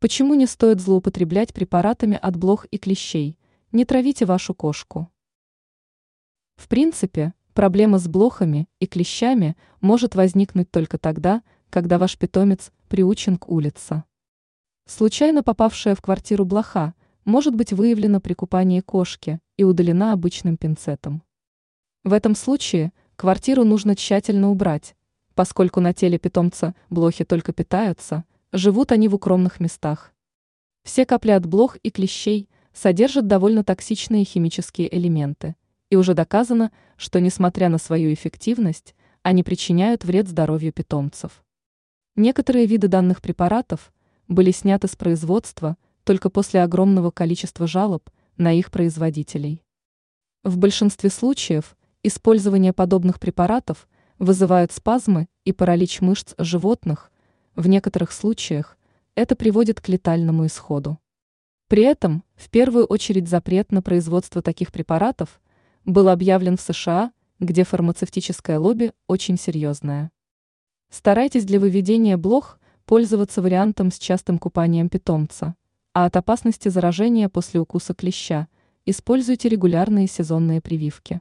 Почему не стоит злоупотреблять препаратами от блох и клещей? Не травите вашу кошку. В принципе, проблема с блохами и клещами может возникнуть только тогда, когда ваш питомец приучен к улице. Случайно попавшая в квартиру блоха может быть выявлена при купании кошки и удалена обычным пинцетом. В этом случае квартиру нужно тщательно убрать, поскольку на теле питомца блохи только питаются – Живут они в укромных местах. Все капли от блох и клещей содержат довольно токсичные химические элементы, и уже доказано, что несмотря на свою эффективность, они причиняют вред здоровью питомцев. Некоторые виды данных препаратов были сняты с производства только после огромного количества жалоб на их производителей. В большинстве случаев использование подобных препаратов вызывает спазмы и паралич мышц животных – в некоторых случаях это приводит к летальному исходу. При этом, в первую очередь запрет на производство таких препаратов был объявлен в США, где фармацевтическое лобби очень серьезное. Старайтесь для выведения блох пользоваться вариантом с частым купанием питомца, а от опасности заражения после укуса клеща используйте регулярные сезонные прививки.